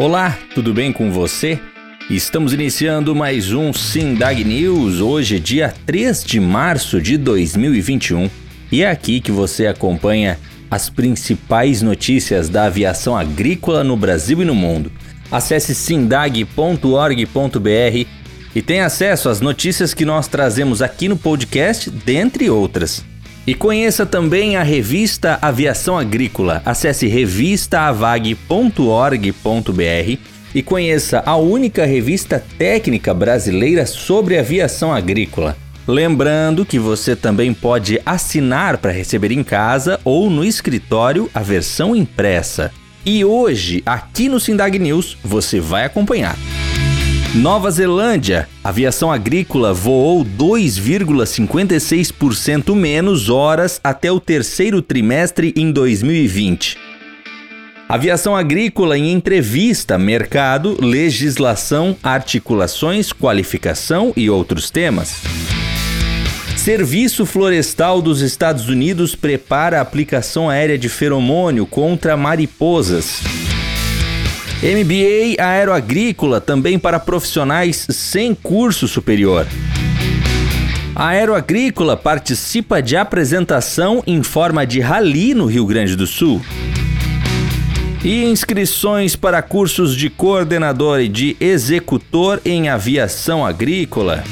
Olá, tudo bem com você? Estamos iniciando mais um Sindag News, hoje, dia 3 de março de 2021, e é aqui que você acompanha as principais notícias da aviação agrícola no Brasil e no mundo. Acesse sindag.org.br e tenha acesso às notícias que nós trazemos aqui no podcast, dentre outras. E conheça também a revista Aviação Agrícola. Acesse revistaavag.org.br e conheça a única revista técnica brasileira sobre aviação agrícola. Lembrando que você também pode assinar para receber em casa ou no escritório a versão impressa. E hoje, aqui no Sindag News, você vai acompanhar. Nova Zelândia, aviação agrícola voou 2,56% menos horas até o terceiro trimestre em 2020. Aviação agrícola em entrevista, mercado, legislação, articulações, qualificação e outros temas. Serviço Florestal dos Estados Unidos prepara a aplicação aérea de feromônio contra mariposas. MBA Aeroagrícola também para profissionais sem curso superior. A Aeroagrícola participa de apresentação em forma de rally no Rio Grande do Sul. E inscrições para cursos de coordenador e de executor em aviação agrícola.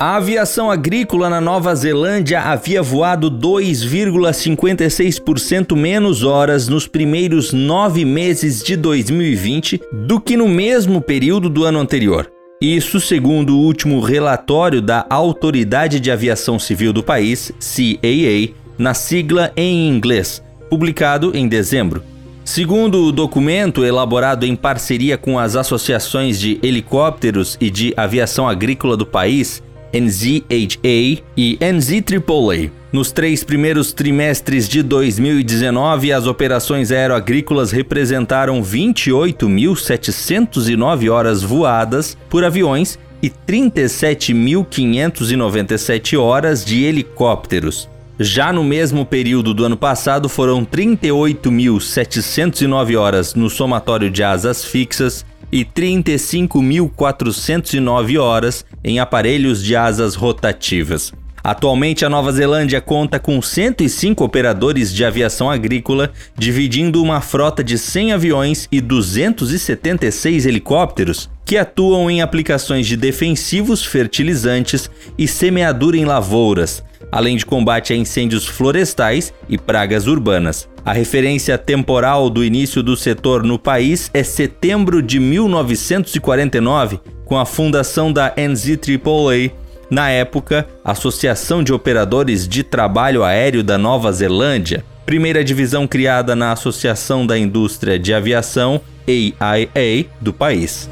A aviação agrícola na Nova Zelândia havia voado 2,56% menos horas nos primeiros nove meses de 2020 do que no mesmo período do ano anterior. Isso segundo o último relatório da Autoridade de Aviação Civil do país, CAA, na sigla em inglês, publicado em dezembro. Segundo o documento elaborado em parceria com as associações de helicópteros e de aviação agrícola do país, NZHA e NZAAA. Nos três primeiros trimestres de 2019, as operações aeroagrícolas representaram 28.709 horas voadas por aviões e 37.597 horas de helicópteros. Já no mesmo período do ano passado, foram 38.709 horas no somatório de asas fixas e 35.409 horas em aparelhos de asas rotativas. Atualmente, a Nova Zelândia conta com 105 operadores de aviação agrícola, dividindo uma frota de 100 aviões e 276 helicópteros, que atuam em aplicações de defensivos, fertilizantes e semeadura em lavouras, além de combate a incêndios florestais e pragas urbanas. A referência temporal do início do setor no país é setembro de 1949, com a fundação da NZAAA, na época, Associação de Operadores de Trabalho Aéreo da Nova Zelândia, primeira divisão criada na Associação da Indústria de Aviação, AIA, do país.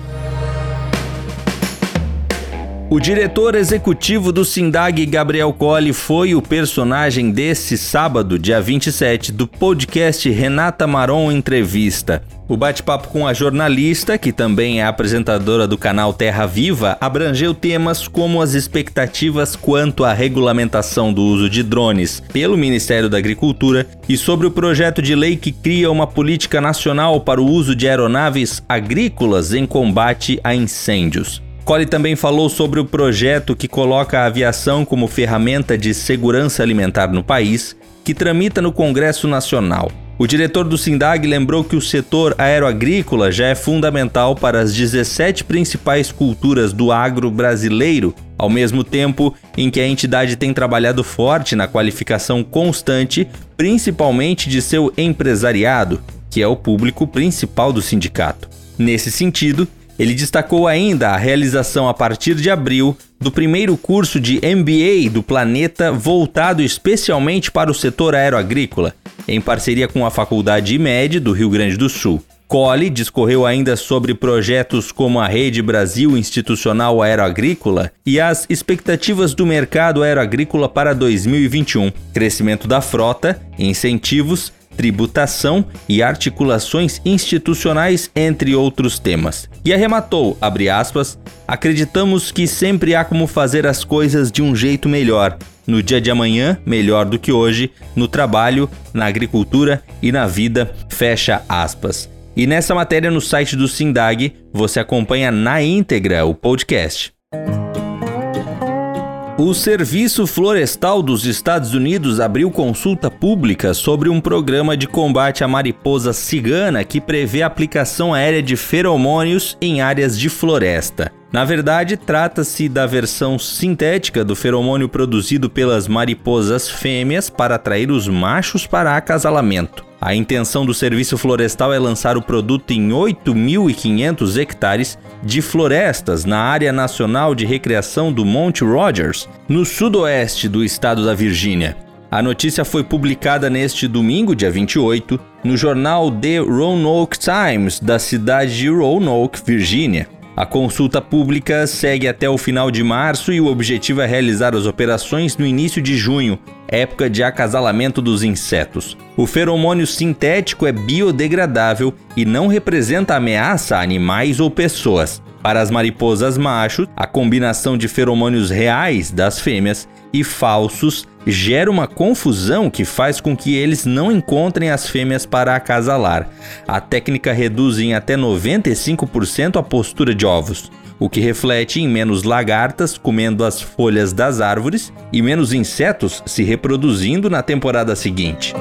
O diretor executivo do Sindag, Gabriel Colli, foi o personagem desse sábado, dia 27, do podcast Renata Maron Entrevista. O bate-papo com a jornalista, que também é apresentadora do canal Terra Viva, abrangeu temas como as expectativas quanto à regulamentação do uso de drones pelo Ministério da Agricultura e sobre o projeto de lei que cria uma política nacional para o uso de aeronaves agrícolas em combate a incêndios. Cole também falou sobre o projeto que coloca a aviação como ferramenta de segurança alimentar no país, que tramita no Congresso Nacional. O diretor do SINDAG lembrou que o setor aeroagrícola já é fundamental para as 17 principais culturas do agro brasileiro, ao mesmo tempo em que a entidade tem trabalhado forte na qualificação constante, principalmente de seu empresariado, que é o público principal do sindicato. Nesse sentido, ele destacou ainda a realização a partir de abril do primeiro curso de MBA do planeta voltado especialmente para o setor aeroagrícola, em parceria com a Faculdade IMED do Rio Grande do Sul. Cole discorreu ainda sobre projetos como a Rede Brasil Institucional Aeroagrícola e as expectativas do mercado aeroagrícola para 2021, crescimento da frota, incentivos tributação e articulações institucionais, entre outros temas. E arrematou, aspas, acreditamos que sempre há como fazer as coisas de um jeito melhor no dia de amanhã melhor do que hoje, no trabalho, na agricultura e na vida. Fecha aspas. E nessa matéria no site do Sindag, você acompanha na íntegra o podcast. O Serviço Florestal dos Estados Unidos abriu consulta pública sobre um programa de combate à mariposa cigana que prevê a aplicação aérea de feromônios em áreas de floresta. Na verdade, trata-se da versão sintética do feromônio produzido pelas mariposas fêmeas para atrair os machos para acasalamento. A intenção do serviço florestal é lançar o produto em 8.500 hectares de florestas na área nacional de recreação do Monte Rogers, no sudoeste do estado da Virgínia. A notícia foi publicada neste domingo, dia 28, no jornal The Roanoke Times da cidade de Roanoke, Virgínia. A consulta pública segue até o final de março e o objetivo é realizar as operações no início de junho, época de acasalamento dos insetos. O feromônio sintético é biodegradável e não representa ameaça a animais ou pessoas. Para as mariposas machos, a combinação de feromônios reais das fêmeas e falsos gera uma confusão que faz com que eles não encontrem as fêmeas para acasalar. A técnica reduz em até 95% a postura de ovos, o que reflete em menos lagartas comendo as folhas das árvores e menos insetos se reproduzindo na temporada seguinte.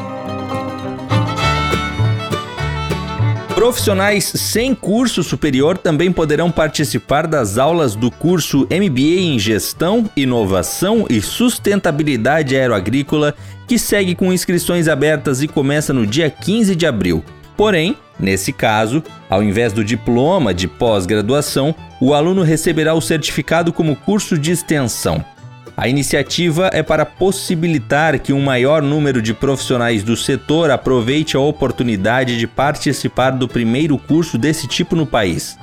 Profissionais sem curso superior também poderão participar das aulas do curso MBA em Gestão, Inovação e Sustentabilidade Aeroagrícola, que segue com inscrições abertas e começa no dia 15 de abril. Porém, nesse caso, ao invés do diploma de pós-graduação, o aluno receberá o certificado como curso de extensão. A iniciativa é para possibilitar que um maior número de profissionais do setor aproveite a oportunidade de participar do primeiro curso desse tipo no país.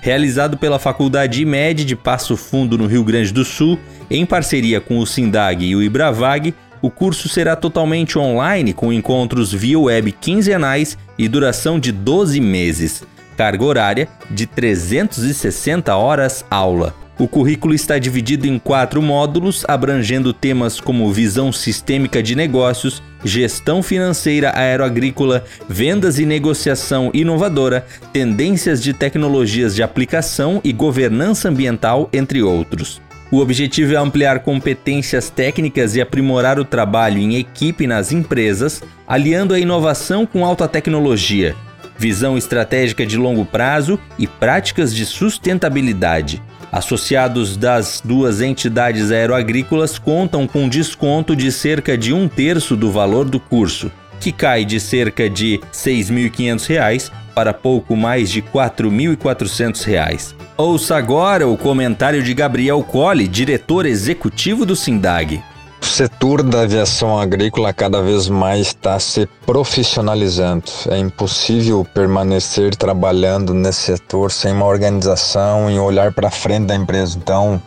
Realizado pela Faculdade IMED de Passo Fundo, no Rio Grande do Sul, em parceria com o SINDAG e o IBRAVAG, o curso será totalmente online com encontros via web quinzenais e duração de 12 meses. Carga horária de 360 horas aula. O currículo está dividido em quatro módulos, abrangendo temas como visão sistêmica de negócios, gestão financeira aeroagrícola, vendas e negociação inovadora, tendências de tecnologias de aplicação e governança ambiental, entre outros. O objetivo é ampliar competências técnicas e aprimorar o trabalho em equipe nas empresas, aliando a inovação com alta tecnologia, visão estratégica de longo prazo e práticas de sustentabilidade. Associados das duas entidades aeroagrícolas contam com desconto de cerca de um terço do valor do curso, que cai de cerca de R$ 6.500 para pouco mais de R$ 4.400. Ouça agora o comentário de Gabriel Colli, diretor executivo do SINDAG. O setor da aviação agrícola cada vez mais está se profissionalizando. É impossível permanecer trabalhando nesse setor sem uma organização e olhar para frente da empresa. Então,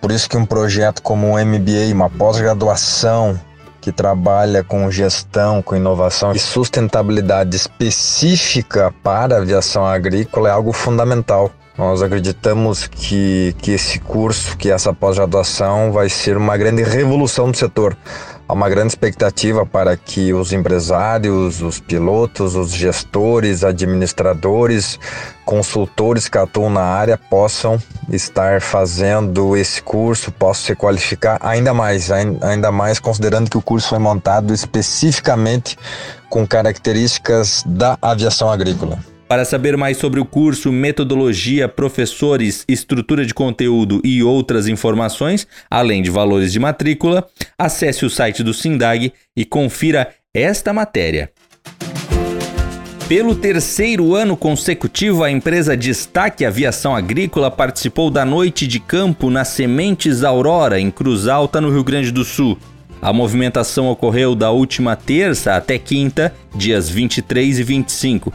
por isso que um projeto como o MBA, uma pós-graduação que trabalha com gestão, com inovação e sustentabilidade específica para a aviação agrícola é algo fundamental. Nós acreditamos que, que esse curso, que essa pós-graduação vai ser uma grande revolução do setor. Há uma grande expectativa para que os empresários, os pilotos, os gestores, administradores, consultores que atuam na área possam estar fazendo esse curso, possam se qualificar ainda mais, ainda mais considerando que o curso foi montado especificamente com características da aviação agrícola. Para saber mais sobre o curso, metodologia, professores, estrutura de conteúdo e outras informações, além de valores de matrícula, acesse o site do Sindag e confira esta matéria. Pelo terceiro ano consecutivo, a empresa Destaque Aviação Agrícola participou da noite de campo na Sementes Aurora, em Cruz Alta, no Rio Grande do Sul. A movimentação ocorreu da última terça até quinta, dias 23 e 25.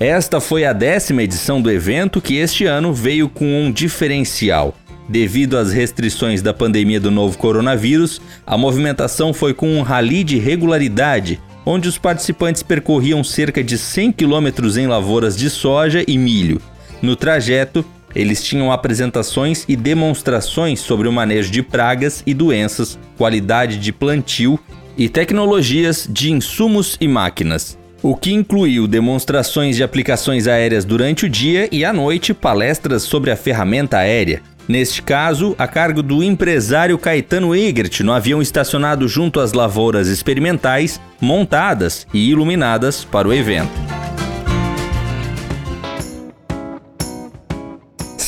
Esta foi a décima edição do evento que este ano veio com um diferencial. Devido às restrições da pandemia do novo coronavírus, a movimentação foi com um rally de regularidade, onde os participantes percorriam cerca de 100 quilômetros em lavouras de soja e milho. No trajeto, Eles tinham apresentações e demonstrações sobre o manejo de pragas e doenças, qualidade de plantio e tecnologias de insumos e máquinas. O que incluiu demonstrações de aplicações aéreas durante o dia e à noite palestras sobre a ferramenta aérea. Neste caso, a cargo do empresário Caetano Egert, no avião estacionado junto às lavouras experimentais, montadas e iluminadas para o evento.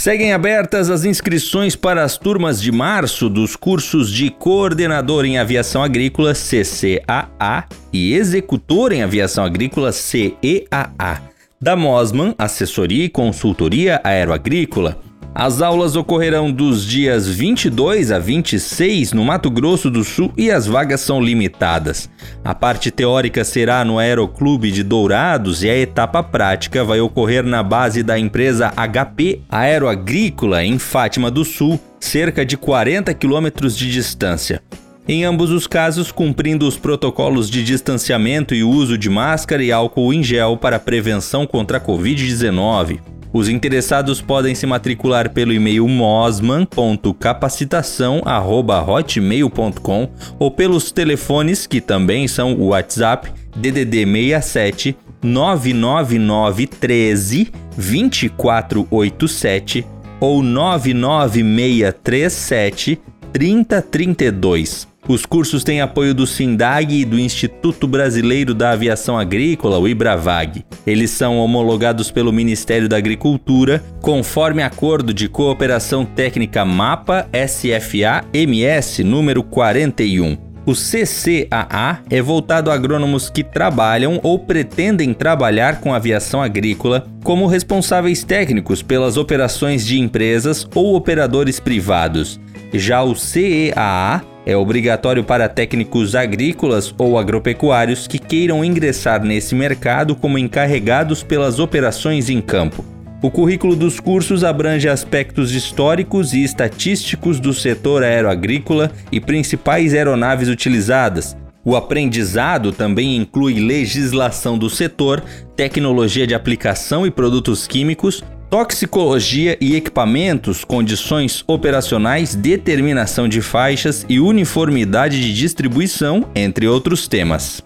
Seguem abertas as inscrições para as turmas de março dos cursos de Coordenador em Aviação Agrícola CCAA e Executor em Aviação Agrícola CEAA, da Mosman Assessoria e Consultoria Aeroagrícola. As aulas ocorrerão dos dias 22 a 26 no Mato Grosso do Sul e as vagas são limitadas. A parte teórica será no Aeroclube de Dourados e a etapa prática vai ocorrer na base da empresa HP Aeroagrícola em Fátima do Sul, cerca de 40 quilômetros de distância. Em ambos os casos, cumprindo os protocolos de distanciamento e uso de máscara e álcool em gel para prevenção contra a Covid-19. Os interessados podem se matricular pelo e-mail mosman.capacitação@hotmail.com ou pelos telefones que também são o WhatsApp DDD 67 99913 2487 ou 99637 3032. Os cursos têm apoio do SINDAG e do Instituto Brasileiro da Aviação Agrícola, o IBRAVAG. Eles são homologados pelo Ministério da Agricultura, conforme acordo de cooperação técnica MAPA SFA-MS número 41. O CCAA é voltado a agrônomos que trabalham ou pretendem trabalhar com aviação agrícola como responsáveis técnicos pelas operações de empresas ou operadores privados. Já o CEAA é obrigatório para técnicos agrícolas ou agropecuários que queiram ingressar nesse mercado como encarregados pelas operações em campo. O currículo dos cursos abrange aspectos históricos e estatísticos do setor aeroagrícola e principais aeronaves utilizadas. O aprendizado também inclui legislação do setor, tecnologia de aplicação e produtos químicos, toxicologia e equipamentos, condições operacionais, determinação de faixas e uniformidade de distribuição, entre outros temas.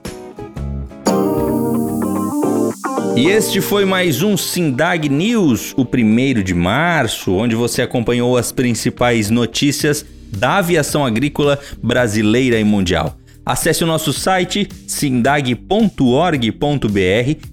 E este foi mais um Sindag News, o primeiro de março, onde você acompanhou as principais notícias da aviação agrícola brasileira e mundial. Acesse o nosso site sindag.org.br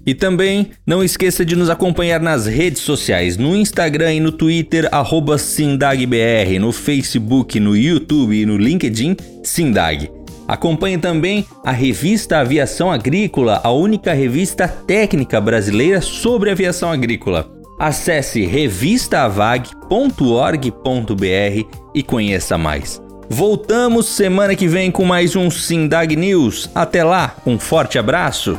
e também não esqueça de nos acompanhar nas redes sociais, no Instagram e no Twitter, SindagBR, no Facebook, no YouTube e no LinkedIn, Sindag. Acompanhe também a revista Aviação Agrícola, a única revista técnica brasileira sobre aviação agrícola. Acesse revistaavag.org.br e conheça mais. Voltamos semana que vem com mais um Sindag News. Até lá, um forte abraço.